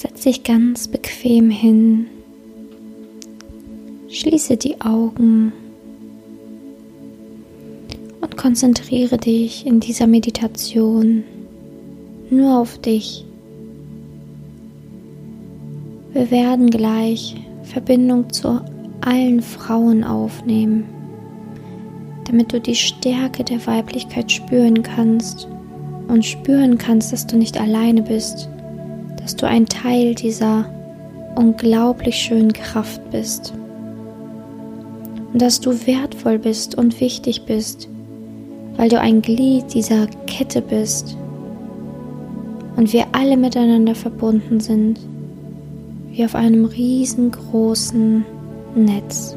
Setz dich ganz bequem hin. Schließe die Augen und konzentriere dich in dieser Meditation nur auf dich. Wir werden gleich Verbindung zu allen Frauen aufnehmen, damit du die Stärke der Weiblichkeit spüren kannst und spüren kannst, dass du nicht alleine bist, dass du ein Teil dieser unglaublich schönen Kraft bist und dass du wertvoll bist und wichtig bist, weil du ein Glied dieser Kette bist und wir alle miteinander verbunden sind, wie auf einem riesengroßen Netz.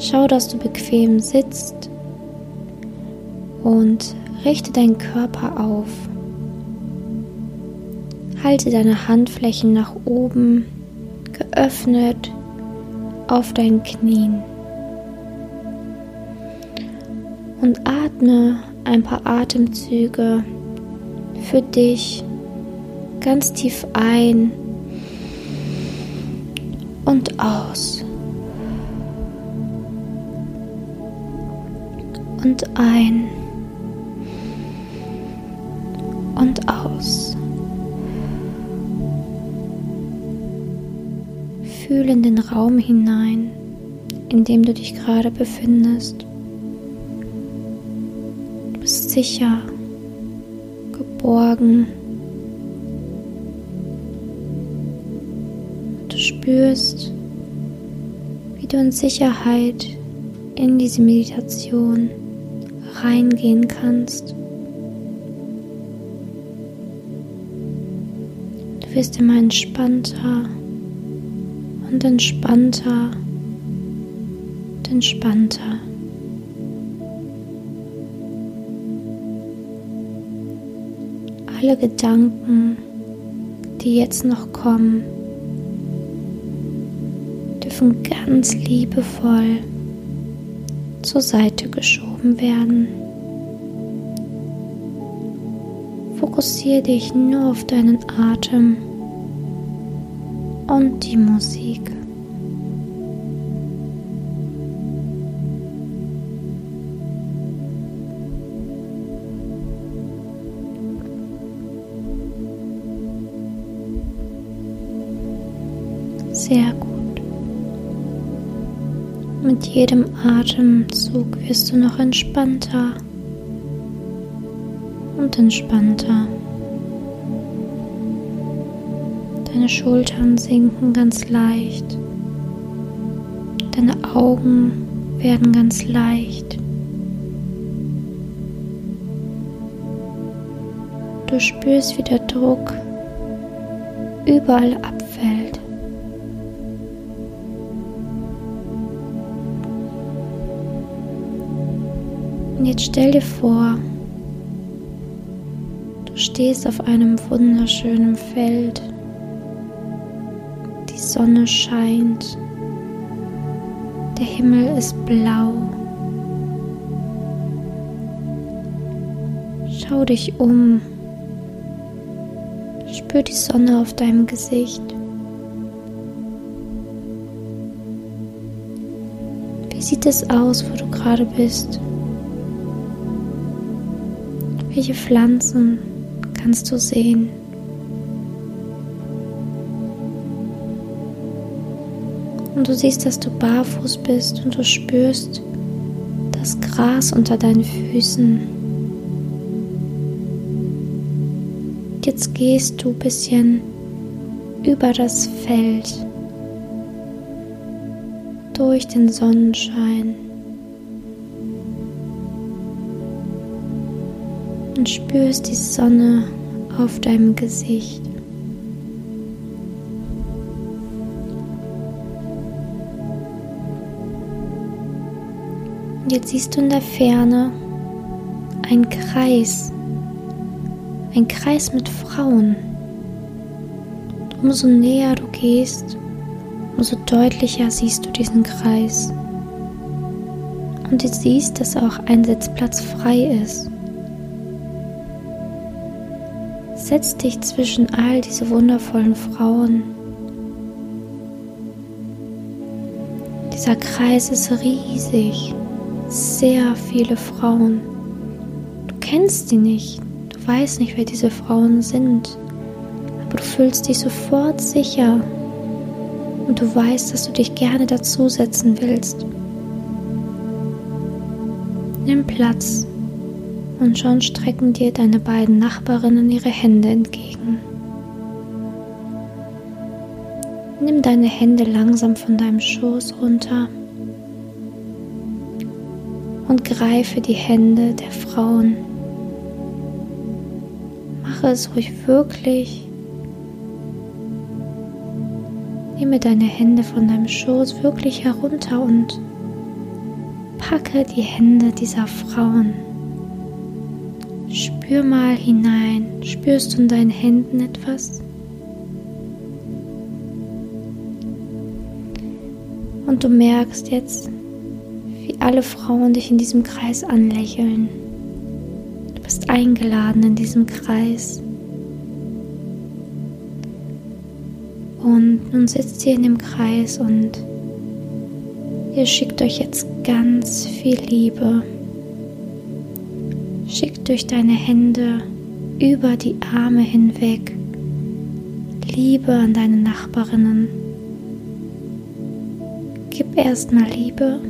Schau, dass du bequem sitzt und richte deinen Körper auf. Halte deine Handflächen nach oben, geöffnet auf deinen Knien. Und atme ein paar Atemzüge für dich ganz tief ein und aus. Und ein und aus. Fühl in den Raum hinein, in dem du dich gerade befindest. Du bist sicher, geborgen. Du spürst, wie du in Sicherheit in diese Meditation reingehen kannst. Du wirst immer entspannter und entspannter und entspannter. Alle Gedanken, die jetzt noch kommen, dürfen ganz liebevoll zur Seite geschoben werden. Fokussiere dich nur auf deinen Atem und die Musik. Sehr gut. Mit jedem Atemzug wirst du noch entspannter und entspannter. Deine Schultern sinken ganz leicht. Deine Augen werden ganz leicht. Du spürst, wie der Druck überall abfällt. Und jetzt stell dir vor, du stehst auf einem wunderschönen Feld Sonne scheint, der Himmel ist blau. Schau dich um, spür die Sonne auf deinem Gesicht. Wie sieht es aus, wo du gerade bist? Welche Pflanzen kannst du sehen? Und du siehst, dass du barfuß bist und du spürst das Gras unter deinen Füßen. Jetzt gehst du ein bisschen über das Feld durch den Sonnenschein und spürst die Sonne auf deinem Gesicht. Und jetzt siehst du in der Ferne einen Kreis, ein Kreis mit Frauen. Umso näher du gehst, umso deutlicher siehst du diesen Kreis. Und du siehst, dass auch ein Sitzplatz frei ist. Setz dich zwischen all diese wundervollen Frauen. Dieser Kreis ist riesig, sehr viele Frauen. Du kennst sie nicht, du weißt nicht, wer diese Frauen sind, aber du fühlst dich sofort sicher und du weißt, dass du dich gerne dazusetzen willst. Nimm Platz und schon strecken dir deine beiden Nachbarinnen ihre Hände entgegen. Nimm deine Hände langsam von deinem Schoß runter und greife die Hände der Frauen. Mache es ruhig wirklich. Nehme deine Hände von deinem Schoß wirklich herunter und packe die Hände dieser Frauen. Spür mal hinein. Spürst du in deinen Händen etwas? Und du merkst jetzt, alle Frauen dich in diesem Kreis anlächeln. Du bist eingeladen in diesem Kreis. Und nun sitzt ihr in dem Kreis und ihr schickt euch jetzt ganz viel Liebe durch deine Hände über die Arme hinweg. Liebe an deine Nachbarinnen. Gib erstmal Liebe,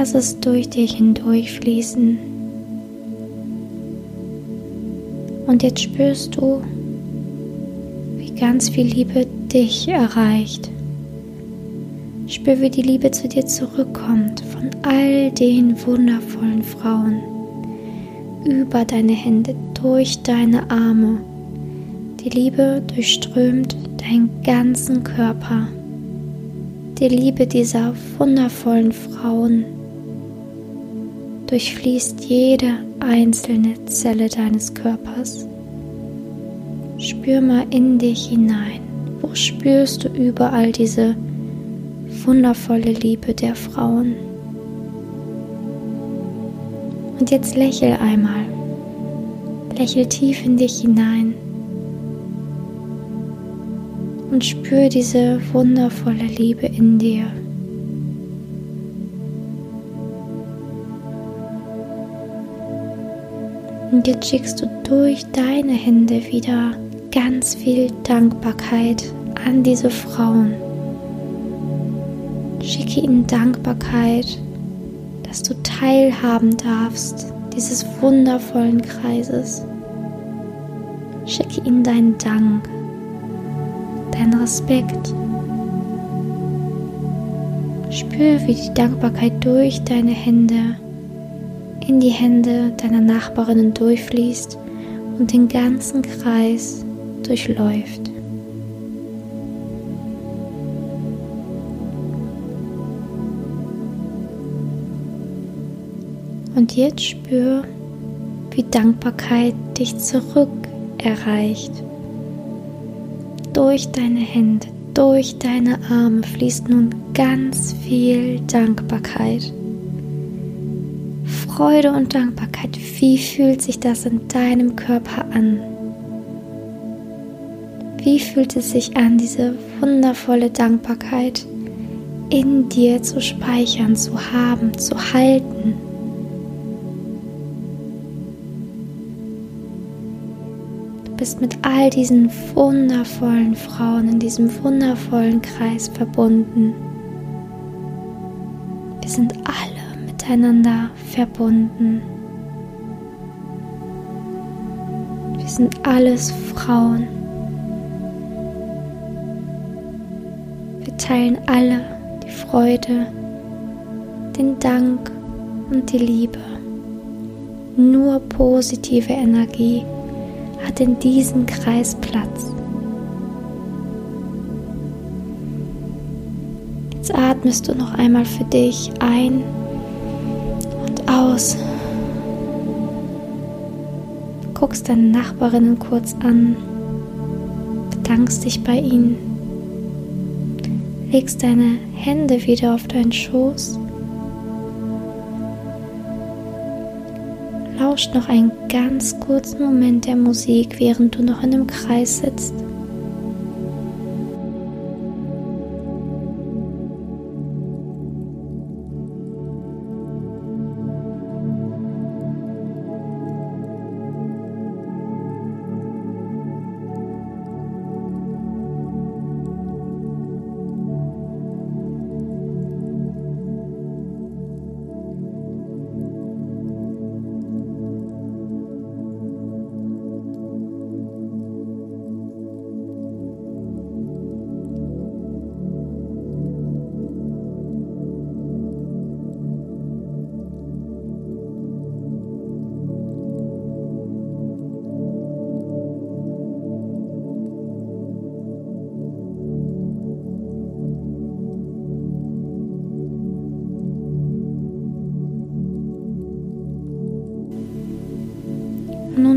lass es durch dich hindurch fließen. Und jetzt spürst du, wie ganz viel Liebe dich erreicht. Spür, wie die Liebe zu dir zurückkommt von all den wundervollen Frauen über deine Hände, durch deine Arme. Die Liebe durchströmt deinen ganzen Körper. Die Liebe dieser wundervollen Frauen durchfließt jede einzelne Zelle deines Körpers. Spür mal in dich hinein. Wo spürst du überall diese wundervolle Liebe der Frauen? Und jetzt lächel einmal. Lächel tief in dich hinein. Und spür diese wundervolle Liebe in dir. Und jetzt schickst du durch deine Hände wieder ganz viel Dankbarkeit an diese Frauen. Schicke ihnen Dankbarkeit dass du teilhaben darfst dieses wundervollen Kreises. Schicke ihnen deinen Dank, deinen Respekt. Spür, wie die Dankbarkeit durch deine Hände in die Hände deiner Nachbarinnen durchfließt und den ganzen Kreis durchläuft. Und jetzt spür, wie Dankbarkeit dich zurück erreicht. Durch deine Hände, durch deine Arme fließt nun ganz viel Dankbarkeit. Freude und Dankbarkeit, wie fühlt sich das in deinem Körper an? Wie fühlt es sich an, diese wundervolle Dankbarkeit in dir zu speichern, zu haben, zu halten? bist mit all diesen wundervollen Frauen in diesem wundervollen Kreis verbunden. Miteinander verbunden. Wir sind alles Frauen. Wir teilen alle die Freude, den Dank und die Liebe. Nur positive Energie hat in diesem Kreis Platz. Jetzt atmest du noch einmal für dich ein aus. Guckst deine Nachbarinnen kurz an, bedankst dich bei ihnen, legst deine Hände wieder auf deinen Schoß Lauscht noch einen ganz kurzen Moment der Musik, während du noch in dem Kreis sitzt.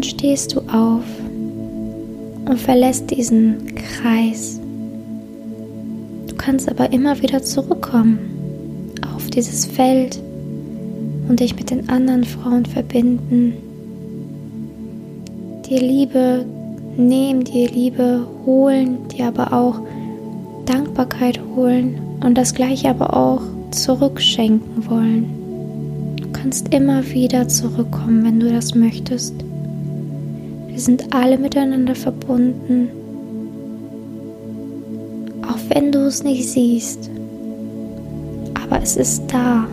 Stehst du auf und verlässt diesen Kreis. Du kannst aber immer wieder zurückkommen auf dieses Feld und dich mit den anderen Frauen verbinden. Dir Liebe nehmen, dir Liebe holen, dir aber auch Dankbarkeit holen und das gleiche aber auch zurückschenken wollen. Du kannst immer wieder zurückkommen, wenn du das möchtest. Wir sind alle miteinander verbunden, auch wenn du es nicht siehst. Aber es ist da.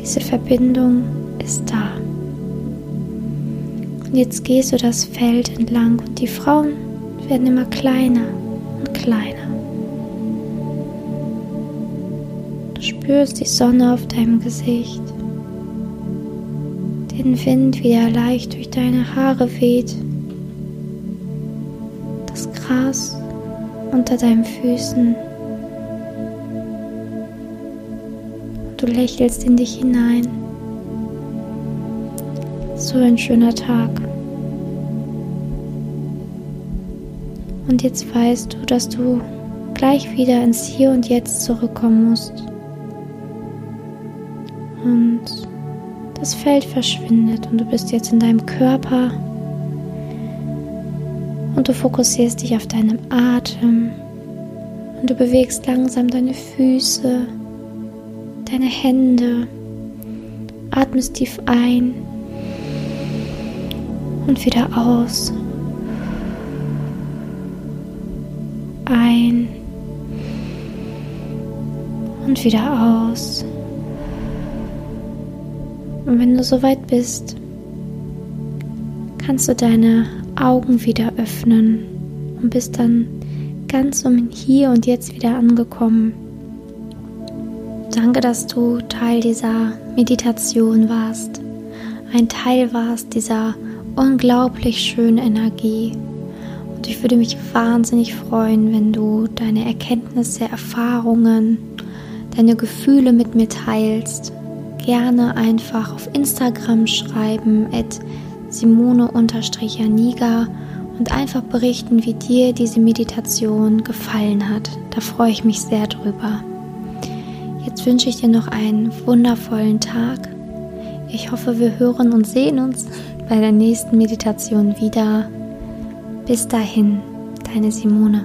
Diese Verbindung ist da. Und jetzt gehst du das Feld entlang und die Frauen werden immer kleiner und kleiner. Du spürst die Sonne auf deinem Gesicht, den Wind, wie er leicht durch deine Haare weht Gras unter deinen Füßen. Du lächelst in dich hinein. So ein schöner Tag. Und jetzt weißt du, dass du gleich wieder ins Hier und Jetzt zurückkommen musst. Und das Feld verschwindet und du bist jetzt in deinem Körper und du fokussierst dich auf deinen Atem und du bewegst langsam deine Füße, deine Hände, atmest tief ein und wieder aus. Ein und wieder aus. Und wenn du soweit bist, kannst du deine Augen wieder öffnen und bist dann ganz um Hier und Jetzt wieder angekommen. Danke, dass du Teil dieser Meditation warst, ein Teil warst dieser unglaublich schönen Energie. Und ich würde mich wahnsinnig freuen, wenn du deine Erkenntnisse, Erfahrungen, deine Gefühle mit mir teilst. Gerne einfach auf Instagram schreiben, Simone-Janiga und einfach berichten, wie dir diese Meditation gefallen hat. Da freue ich mich sehr drüber. Jetzt wünsche ich dir noch einen wundervollen Tag. Ich hoffe, wir hören und sehen uns bei der nächsten Meditation wieder. Bis dahin, deine Simone.